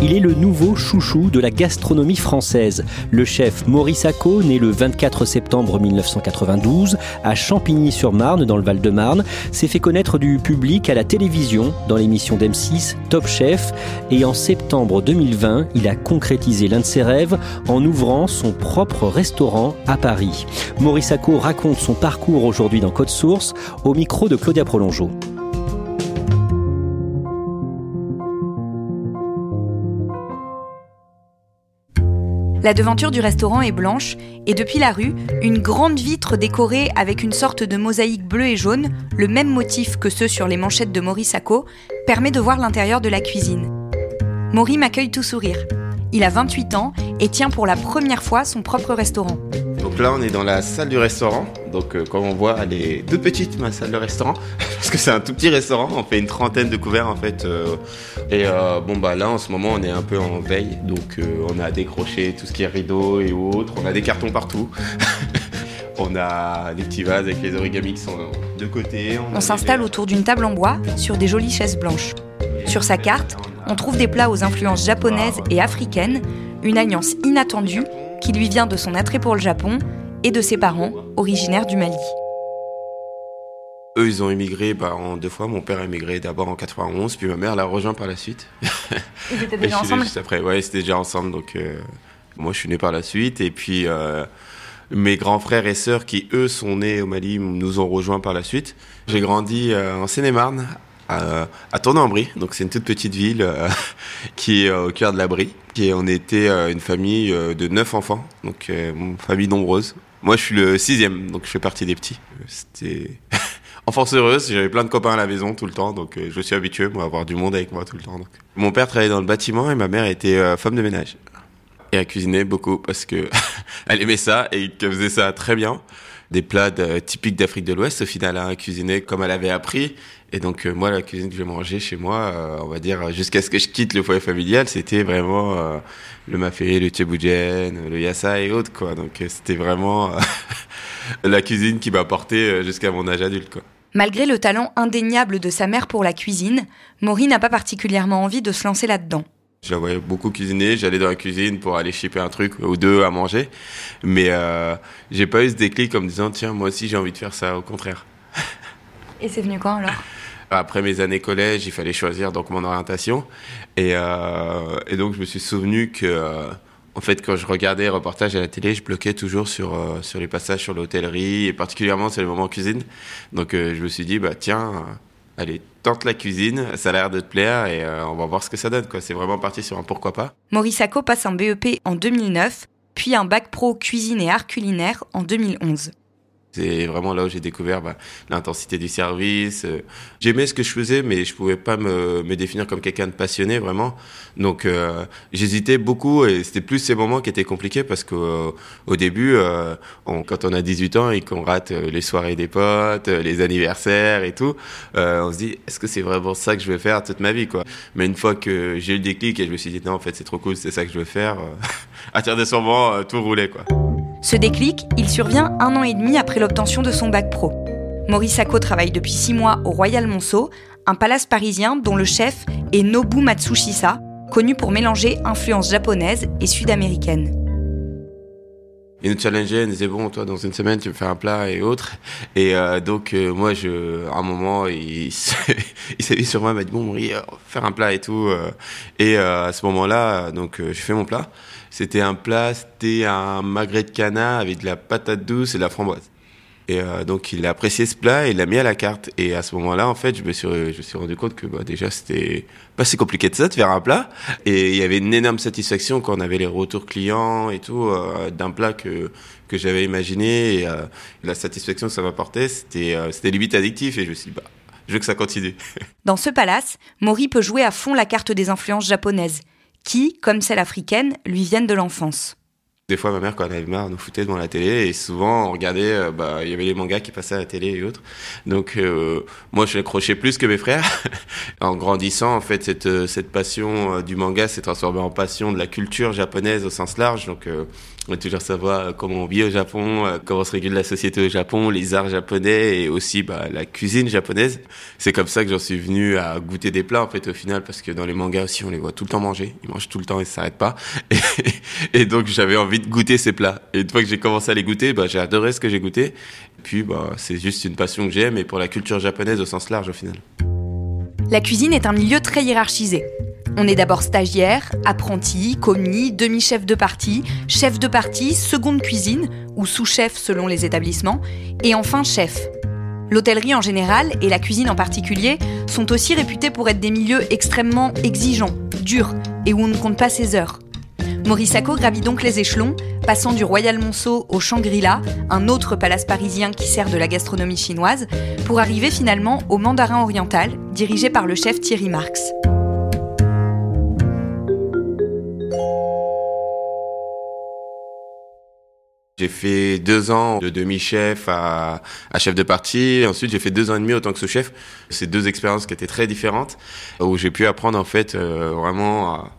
Il est le nouveau chouchou de la gastronomie française. Le chef Maurice Acco, né le 24 septembre 1992 à Champigny-sur-Marne dans le Val-de-Marne, s'est fait connaître du public à la télévision dans l'émission d'M6 Top Chef et en septembre 2020, il a concrétisé l'un de ses rêves en ouvrant son propre restaurant à Paris. Maurice Acco raconte son parcours aujourd'hui dans Code Source au micro de Claudia Prolongeau. La devanture du restaurant est blanche et depuis la rue, une grande vitre décorée avec une sorte de mosaïque bleue et jaune, le même motif que ceux sur les manchettes de Maurice Sacco, permet de voir l'intérieur de la cuisine. Maury m'accueille tout sourire. Il a 28 ans et tient pour la première fois son propre restaurant. Donc là, on est dans la salle du restaurant. Donc, euh, comme on voit, elle est toute petite, ma salle de restaurant. Parce que c'est un tout petit restaurant. On fait une trentaine de couverts, en fait. euh, et euh, bon, bah là, en ce moment, on est un peu en veille. Donc, on a décroché tout ce qui est rideau et autres. On a des cartons partout. on a des petits vases avec les origamis qui sont de côté. On s'installe autour d'une table en bois sur des jolies chaises blanches. Sur sa carte, on trouve des plats aux influences japonaises et africaines, une alliance inattendue qui lui vient de son attrait pour le Japon et de ses parents, originaires du Mali. Eux, ils ont immigré bah, en deux fois. Mon père a immigré d'abord en 91, puis ma mère l'a rejoint par la suite. Ils étaient suis né juste après. Ouais, c'était déjà ensemble. Donc, euh, moi, je suis né par la suite. Et puis, euh, mes grands frères et sœurs qui, eux, sont nés au Mali, nous ont rejoints par la suite. J'ai grandi euh, en Seine-et-Marne, à, à Tournai-en-Brie. Donc, c'est une toute petite ville euh, qui est au cœur de la Brie. Et on était euh, une famille euh, de neuf enfants. Donc, euh, une famille nombreuse. Moi, je suis le sixième, donc je fais partie des petits. Euh, C'était enfance heureuse. J'avais plein de copains à la maison tout le temps, donc euh, je suis habitué, moi, à avoir du monde avec moi tout le temps. Mon père travaillait dans le bâtiment et ma mère était euh, femme de ménage. Et elle cuisinait beaucoup parce que elle aimait ça et qu'elle faisait ça très bien. Des plats typiques d'Afrique de l'Ouest, au final, a cuisiné comme elle avait appris. Et donc, euh, moi, la cuisine que je mangeais chez moi, euh, on va dire, jusqu'à ce que je quitte le foyer familial, c'était vraiment euh, le mafé, le tchéboujen, le yassa et autres, quoi. Donc, euh, c'était vraiment euh, la cuisine qui m'a porté euh, jusqu'à mon âge adulte, quoi. Malgré le talent indéniable de sa mère pour la cuisine, Maury n'a pas particulièrement envie de se lancer là-dedans. Je la voyais beaucoup cuisiner, j'allais dans la cuisine pour aller shipper un truc ou deux à manger. Mais euh, j'ai pas eu ce déclic en me disant, tiens, moi aussi j'ai envie de faire ça, au contraire. Et c'est venu quand alors Après mes années collège, il fallait choisir donc mon orientation. Et, euh, et donc je me suis souvenu que, euh, en fait, quand je regardais les reportages à la télé, je bloquais toujours sur, euh, sur les passages sur l'hôtellerie et particulièrement sur les moments cuisine. Donc je me suis dit, bah tiens, allez, tente la cuisine, ça a l'air de te plaire et on va voir ce que ça donne. quoi. C'est vraiment parti sur un pourquoi pas. Maurice Sacco passe un BEP en 2009, puis un bac pro cuisine et art culinaire en 2011. C'est vraiment là où j'ai découvert bah, l'intensité du service. euh. J'aimais ce que je faisais, mais je pouvais pas me, me définir comme quelqu'un de passionné, vraiment. Donc, euh, j'hésitais beaucoup et c'était plus ces moments qui étaient compliqués parce qu'au au début, euh, on- quand on a 18 ans et qu'on rate euh, les soirées des potes, euh, les anniversaires et tout, euh, on se dit, est-ce que c'est vraiment ça que je veux faire toute ma vie, quoi? Mais une fois que j'ai eu le déclic et je me suis dit, non, en fait, c'est trop cool, c'est ça que je veux faire, à partir de ce moment, tout roulait, quoi. Ce déclic, il survient un an et demi après l'obtention de son bac pro. Maurice Sacco travaille depuis six mois au Royal Monceau, un palace parisien dont le chef est Nobu Matsushisa, connu pour mélanger influences japonaises et sud-américaines. Il nous challengeait, il nous disait bon toi dans une semaine tu me fais un plat et autres et euh, donc euh, moi je à un moment il s'est mis sur moi il m'a dit bon Maurice faire un plat et tout euh, et à ce moment-là donc j'ai fait mon plat c'était un plat c'était un magret de canard avec de la patate douce et de la framboise et euh, donc il a apprécié ce plat et il l'a mis à la carte. Et à ce moment-là, en fait, je me suis, rendu compte que bah, déjà c'était pas si compliqué de ça de faire un plat. Et il y avait une énorme satisfaction quand on avait les retours clients et tout euh, d'un plat que que j'avais imaginé. Et euh, la satisfaction que ça m'apportait, c'était c'était limite addictif. Et je me suis dit, bah, je veux que ça continue. Dans ce palace, Maury peut jouer à fond la carte des influences japonaises, qui, comme celle africaine, lui viennent de l'enfance. Des fois, ma mère, quand elle avait marre, nous foutait devant la télé et souvent, on regardait, euh, bah, il y avait les mangas qui passaient à la télé et autres. Donc, euh, moi, je l'accrochais plus que mes frères. en grandissant, en fait, cette, euh, cette passion du manga s'est transformée en passion de la culture japonaise au sens large. Donc, on va toujours savoir comment on vit au Japon, comment se régule la société au Japon, les arts japonais et aussi bah, la cuisine japonaise. C'est comme ça que j'en suis venu à goûter des plats en fait au final parce que dans les mangas aussi on les voit tout le temps manger, ils mangent tout le temps et s'arrêtent pas. Et, et donc j'avais envie de goûter ces plats. Et une fois que j'ai commencé à les goûter, bah, j'ai adoré ce que j'ai goûté. Et puis bah, c'est juste une passion que j'ai, mais pour la culture japonaise au sens large au final. La cuisine est un milieu très hiérarchisé. On est d'abord stagiaire, apprenti, commis, demi-chef de partie, chef de partie, seconde cuisine, ou sous-chef selon les établissements, et enfin chef. L'hôtellerie en général, et la cuisine en particulier, sont aussi réputés pour être des milieux extrêmement exigeants, durs, et où on ne compte pas ses heures. Morissaco gravit donc les échelons, passant du Royal Monceau au Shangri-La, un autre palace parisien qui sert de la gastronomie chinoise, pour arriver finalement au Mandarin Oriental, dirigé par le chef Thierry Marx. J'ai fait deux ans de demi-chef à, à, chef de partie. Ensuite, j'ai fait deux ans et demi en tant que sous-chef. C'est deux expériences qui étaient très différentes, où j'ai pu apprendre en fait euh, vraiment à,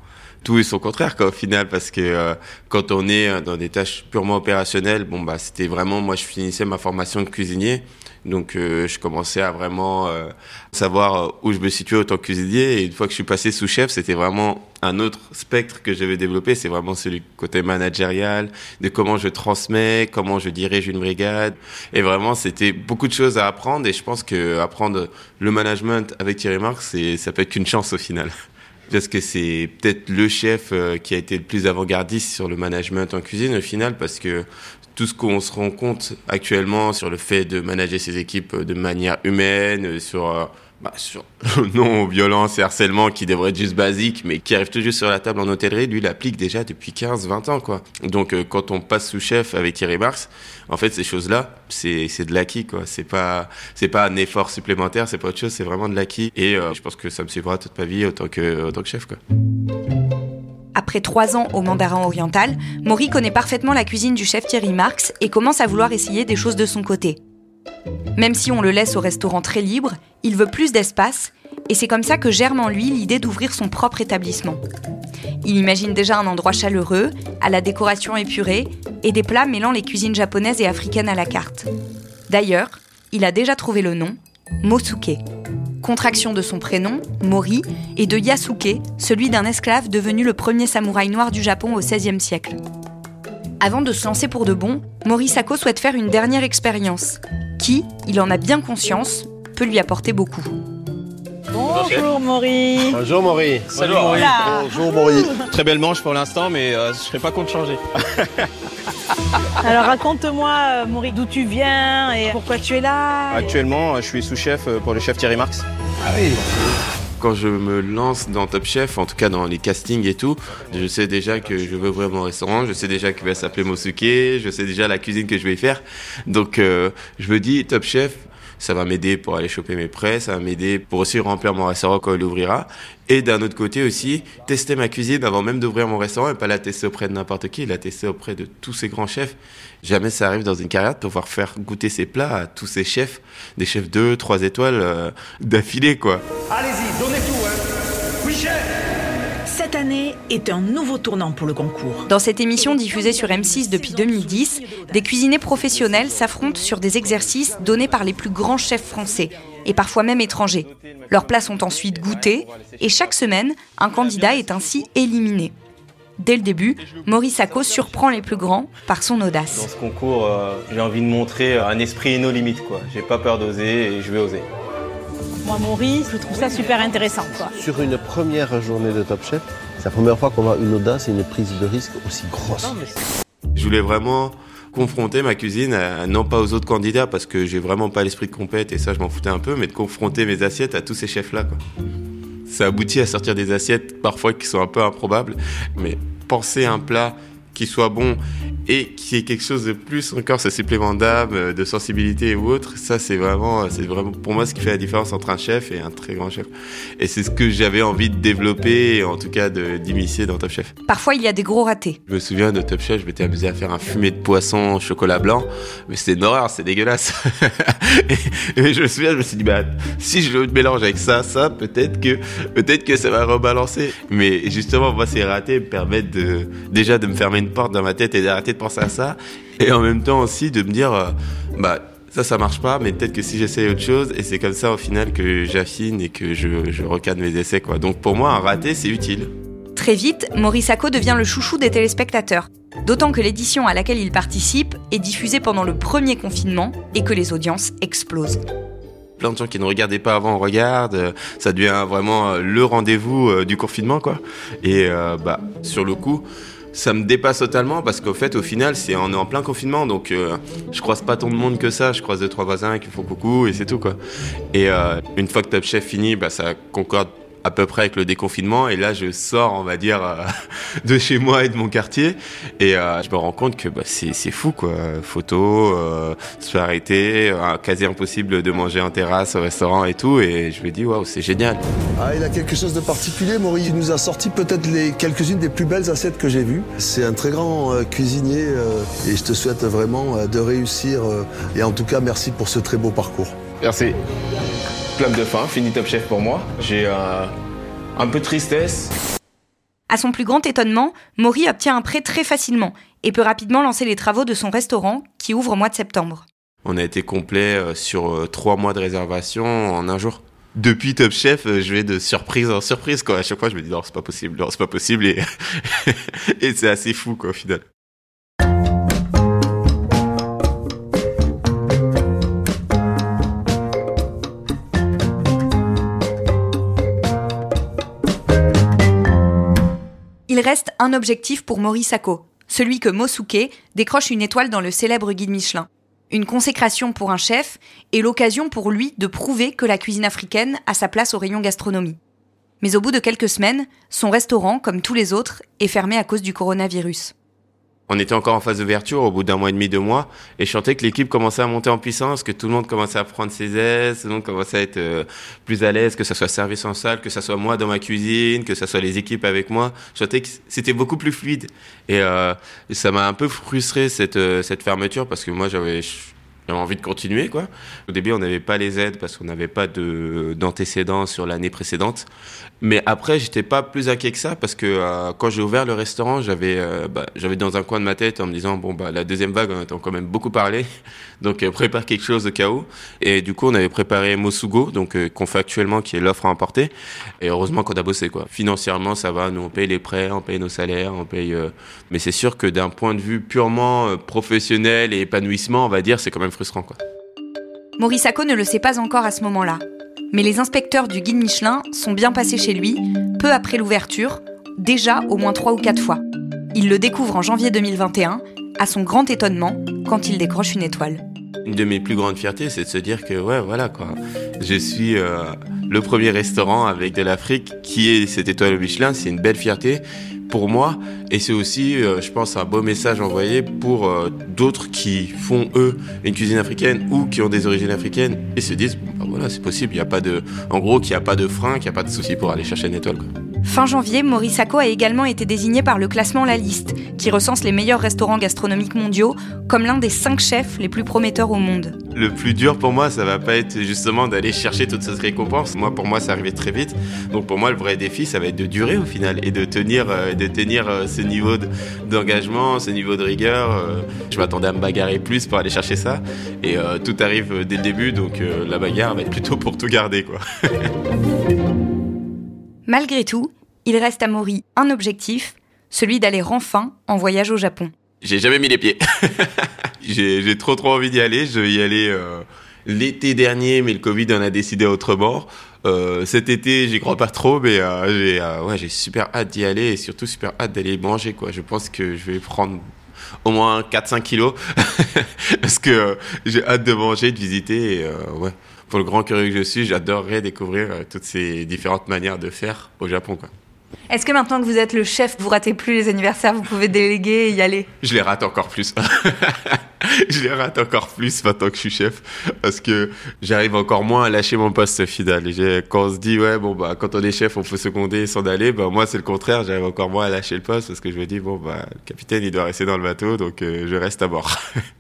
tout et son contraire quoi, au final parce que euh, quand on est dans des tâches purement opérationnelles bon bah c'était vraiment moi je finissais ma formation de cuisinier donc euh, je commençais à vraiment euh, savoir où je me situais en tant que cuisinier. Et une fois que je suis passé sous chef c'était vraiment un autre spectre que j'avais développé. C'est vraiment celui côté managérial de comment je transmets comment je dirige une brigade. Et vraiment c'était beaucoup de choses à apprendre. Et je pense que apprendre le management avec Thierry Marx ça peut être qu'une chance au final. Parce que c'est peut-être le chef euh, qui a été le plus avant-gardiste sur le management en cuisine au final, parce que tout ce qu'on se rend compte actuellement sur le fait de manager ses équipes de manière humaine, sur euh, bah, non violence et harcèlement qui devrait être juste basique, mais qui arrive toujours sur la table en hôtellerie, lui l'applique déjà depuis 15-20 ans, quoi. Donc, euh, quand on passe sous chef avec Thierry Marx, en fait, ces choses-là, c'est, de l'acquis, quoi. C'est pas, pas un effort supplémentaire, c'est pas autre chose, c'est vraiment de l'acquis. Et euh, je pense que ça me suivra toute ma vie en tant que, en tant que chef, quoi. Après trois ans au Mandarin Oriental, Maury connaît parfaitement la cuisine du chef Thierry Marx et commence à vouloir essayer des choses de son côté. Même si on le laisse au restaurant très libre, il veut plus d'espace, et c'est comme ça que germe en lui l'idée d'ouvrir son propre établissement. Il imagine déjà un endroit chaleureux, à la décoration épurée, et des plats mêlant les cuisines japonaises et africaines à la carte. D'ailleurs, il a déjà trouvé le nom, Mosuke. Contraction de son prénom, Mori, et de Yasuke, celui d'un esclave devenu le premier samouraï noir du Japon au XVIe siècle. Avant de se lancer pour de bon, Morisako souhaite faire une dernière expérience, qui, il en a bien conscience, peut lui apporter beaucoup. Bonjour Maury. Bonjour Maury. Salut Maury. Bonjour Maury. Très belle manche pour l'instant, mais euh, je serais pas contre changer. Alors raconte-moi euh, Maury, d'où tu viens et pourquoi tu es là. Actuellement, je suis sous-chef euh, pour le chef Thierry Marx. Ah oui quand je me lance dans Top Chef, en tout cas dans les castings et tout, je sais déjà que je veux ouvrir mon restaurant, je sais déjà qu'il va s'appeler Mosuke, je sais déjà la cuisine que je vais faire. Donc euh, je me dis Top Chef, ça va m'aider pour aller choper mes prêts, ça va m'aider pour aussi remplir mon restaurant quand il ouvrira. Et d'un autre côté aussi, tester ma cuisine avant même d'ouvrir mon restaurant et pas la tester auprès de n'importe qui, la tester auprès de tous ces grands chefs. Jamais ça arrive dans une carrière de pouvoir faire goûter ses plats à tous ces chefs, des chefs 2, 3 étoiles euh, d'affilée quoi. Allez-y, donnez cette année est un nouveau tournant pour le concours. Dans cette émission diffusée sur M6 depuis 2010, des cuisiniers professionnels s'affrontent sur des exercices donnés par les plus grands chefs français et parfois même étrangers. Leurs plats sont ensuite goûtés et chaque semaine, un candidat est ainsi éliminé. Dès le début, Maurice Sacco surprend les plus grands par son audace. Dans ce concours, euh, j'ai envie de montrer un esprit et nos limites. J'ai pas peur d'oser et je vais oser. Moi, Maurice, je trouve ça super intéressant. Quoi. Sur une première journée de Top Chef, c'est la première fois qu'on voit une audace et une prise de risque aussi grosse. Je voulais vraiment confronter ma cuisine, à- non pas aux autres candidats parce que j'ai vraiment pas l'esprit de compète et ça je m'en foutais un peu, mais de confronter mes assiettes à tous ces chefs-là. Ça aboutit à sortir des assiettes parfois qui sont un peu improbables, mais penser un plat qui soit bon et qui ait quelque chose de plus encore, ce supplément d'âme, euh, de sensibilité ou autre, ça c'est vraiment, c'est vraiment pour moi ce qui fait la différence entre un chef et un très grand chef. Et c'est ce que j'avais envie de développer, en tout cas d'immiscer dans Top Chef. Parfois, il y a des gros ratés. Je me souviens de Top Chef, je m'étais amusé à faire un fumé de poisson au chocolat blanc, mais c'était une horreur, c'est dégueulasse. et, et je me souviens, je me suis dit, bah, si je le mélange avec ça, ça, peut-être que, peut-être que ça va rebalancer. Mais justement, moi, ces ratés me permettent de, déjà de me fermer une porte dans ma tête et d'arrêter de penser à ça. Et en même temps aussi de me dire, euh, bah, ça, ça marche pas, mais peut-être que si j'essaye autre chose, et c'est comme ça au final que j'affine et que je, je recadre mes essais, quoi. Donc pour moi, un raté, c'est utile. Très vite, Maurice Sacco devient le chouchou des téléspectateurs. D'autant que l'édition à laquelle il participe est diffusée pendant le premier confinement et que les audiences explosent. plein de gens qui ne regardaient pas avant regardent. euh, Ça devient vraiment euh, le rendez-vous du confinement, quoi. Et euh, bah, sur le coup, ça me dépasse totalement parce qu'au fait, au final, c'est on est en plein confinement, donc euh, je croise pas tant de monde que ça. Je croise deux trois voisins qui font coucou et c'est tout, quoi. Et euh, une fois que Top Chef finit, bah, ça concorde à peu près avec le déconfinement et là je sors on va dire euh, de chez moi et de mon quartier et euh, je me rends compte que bah, c'est c'est fou quoi photo euh, se faire arrêter euh, quasi impossible de manger en terrasse au restaurant et tout et je me dis waouh c'est génial Ah, il a quelque chose de particulier, Maurice. Il nous a sorti peut-être les quelques-unes des plus belles assiettes que j'ai vues. C'est un très grand euh, cuisinier euh, et je te souhaite vraiment euh, de réussir. euh, et en tout cas, merci pour ce très beau parcours. Merci. Clap de fin, fini Top Chef pour moi. J'ai euh, un peu de tristesse. À son plus grand étonnement, Maury obtient un prêt très facilement et peut rapidement lancer les travaux de son restaurant qui ouvre au mois de septembre. on a été complet euh, sur euh, trois mois de réservation en un jour depuis Top Chef, je vais de surprise en surprise quoi. À chaque fois, je me dis non, c'est pas possible, non, c'est pas possible et, et c'est assez fou quoi au final. Il reste un objectif pour Maurice Sacco, celui que Mosuke décroche une étoile dans le célèbre guide Michelin. Une consécration pour un chef et l'occasion pour lui de prouver que la cuisine africaine a sa place au rayon gastronomie. Mais au bout de quelques semaines, son restaurant, comme tous les autres, est fermé à cause du coronavirus. On était encore en phase d'ouverture au bout d'un mois et demi, deux mois, et je sentais que l'équipe commençait à monter en puissance, que tout le monde commençait à prendre ses aises, tout le monde commençait à être euh, plus à l'aise, que ça soit service en salle, que ça soit moi dans ma cuisine, que ça soit les équipes avec moi. Je sentais que c'était beaucoup plus fluide. Et, euh, ça m'a un peu frustré cette, euh, cette fermeture parce que moi j'avais envie de continuer quoi. Au début on n'avait pas les aides parce qu'on n'avait pas de d'antécédents sur l'année précédente. Mais après j'étais pas plus inquiet que ça parce que euh, quand j'ai ouvert le restaurant j'avais euh, bah, dans un coin de ma tête en me disant bon bah la deuxième vague on entend quand même beaucoup parler donc euh, prépare quelque chose au cas où. Et du coup on avait préparé Mosugo donc euh, qu'on fait actuellement qui est l'offre à emporter. Et heureusement qu'on a bossé quoi. Financièrement ça va, nous on paye les prêts, on paye nos salaires, on paye. Mais c'est sûr que d'un point de vue purement professionnel et épanouissement on va dire c'est quand même frustrant quoi. Maurice Sacco ne le sait pas encore à ce moment-là. Mais les inspecteurs du guide Michelin sont bien passés chez lui, peu après l'ouverture, déjà au moins trois ou quatre fois. Il le découvre en janvier 2021, à son grand étonnement, quand il décroche une étoile. Une de mes plus grandes fiertés, c'est de se dire que ouais, voilà quoi. Je suis euh, le premier restaurant avec de l'Afrique qui est cette étoile au Michelin. C'est une belle fierté pour moi et c'est aussi, euh, je pense, un beau message envoyé pour euh, d'autres qui font eux une cuisine africaine ou qui ont des origines africaines et se disent bah, voilà, c'est possible. Il y a pas de, en gros, qu'il n'y a pas de frein, qu'il n'y a pas de souci pour aller chercher une étoile. Fin janvier, Maurice Sacco a également été désigné par le classement La Liste, qui recense les meilleurs restaurants gastronomiques mondiaux, comme l'un des cinq chefs les plus prometteurs au monde. Le plus dur pour moi, ça va pas être justement d'aller chercher toute cette récompense. Moi, pour moi, ça arrivait très vite. Donc pour moi, le vrai défi, ça va être de durer au final et de tenir, euh, euh, ce niveau d'engagement, ce niveau de rigueur. Euh. je m'attendais à me bagarrer plus pour aller chercher ça. Et tout arrive dès le début, donc la bagarre va être plutôt pour tout garder, quoi. Malgré tout, il reste à Maury un objectif, celui d'aller enfin en voyage au Japon. J'ai jamais mis les pieds. j'ai trop trop envie d'y aller. Je vais y aller euh, l'été dernier, mais le Covid en a décidé autrement. Euh, cet été, j'y crois pas trop, mais euh, j'ai super hâte d'y aller et surtout super hâte d'aller manger quoi. Je pense que je vais prendre au moins 4-5 kilos parce que j'ai hâte de manger, de visiter. Pour le grand curieux que je suis, j'adorerais découvrir toutes ces différentes manières de faire au Japon quoi. Est-ce que maintenant que vous êtes le chef, vous ratez plus les anniversaires, vous pouvez déléguer et y aller? Je les rate encore plus. je les rate encore plus maintenant que je suis chef parce que j'arrive encore moins à lâcher mon poste final. Quand on se dit ouais bon bah quand on est chef on peut seconder sans d'aller, bah moi c'est le contraire, j'arrive encore moins à lâcher le poste parce que je me dis bon bah le capitaine il doit rester dans le bateau donc euh, je reste à bord.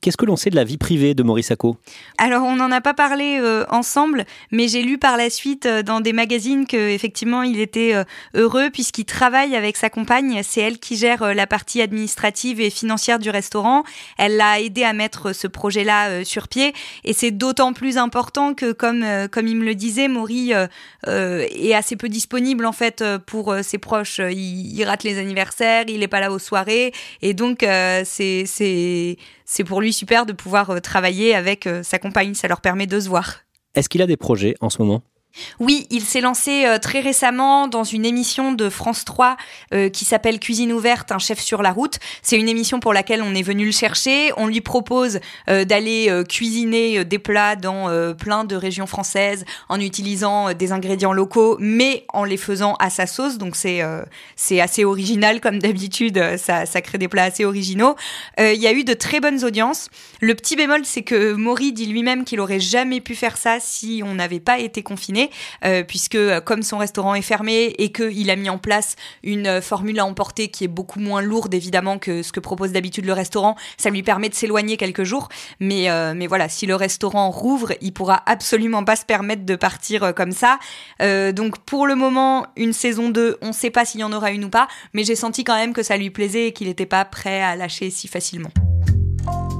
Qu'est-ce que l'on sait de la vie privée de Maurice Sacco? Alors, on n'en a pas parlé euh, ensemble, mais j'ai lu par la suite euh, dans des magazines que effectivement il était euh, heureux puisqu'il travaille avec sa compagne. C'est elle qui gère la partie administrative et financière du restaurant. Elle l'a aidé à mettre ce projet-là sur pied, et c'est d'autant plus important que, comme comme il me le disait, Maury est assez peu disponible en fait pour ses proches. Il, il, rate les anniversaires, il n'est pas là aux soirées, et donc c'est c'est c'est pour lui super de pouvoir euh, travailler avec euh, sa compagne. Ça leur permet de se voir. Est-ce qu'il a des projets en ce moment? Oui, il s'est lancé euh, très récemment dans une émission de France 3 euh, qui s'appelle Cuisine ouverte, un chef sur la route. C'est une émission pour laquelle on est venu le chercher. On lui propose euh, d'aller cuisiner des plats dans plein de régions françaises en utilisant des ingrédients locaux, mais en les faisant à sa sauce. Donc c'est c'est assez original comme d'habitude. Ça, ça crée des plats assez originaux. Il y a eu de très bonnes audiences. Le petit bémol, c'est que Maury dit lui-même qu'il aurait jamais pu faire ça si on n'avait pas été confiné. Euh, puisque euh, comme son restaurant est fermé et qu'il a mis en place une euh, formule à emporter qui est beaucoup moins lourde évidemment que ce que propose d'habitude le restaurant, ça lui permet de s'éloigner quelques jours. Mais, mais voilà, si le restaurant rouvre, il pourra absolument pas se permettre de partir comme ça. donc pour le moment, une saison 2, on ne sait pas s'il y en aura une ou pas, mais j'ai senti quand même que ça lui plaisait et qu'il n'était pas prêt à lâcher si facilement.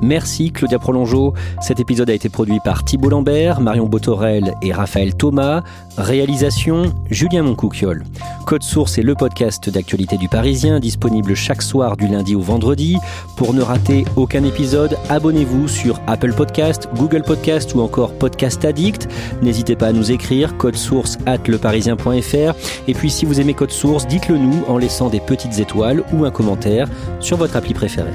Merci Claudia Prolongeau. Cet épisode a été produit par Thibault Lambert, Marion Botorel et Raphaël Thomas. Réalisation Julien Moncouquiol. Code Source est le podcast d'actualité du Parisien, disponible chaque soir du lundi au vendredi. Pour ne rater aucun épisode, abonnez-vous sur Apple Podcast, Google Podcast ou encore Podcast Addict. N'hésitez pas à nous écrire code source at leparisien.fr. Et puis si vous aimez Code Source, dites-le nous en laissant des petites étoiles ou un commentaire sur votre appli préférée.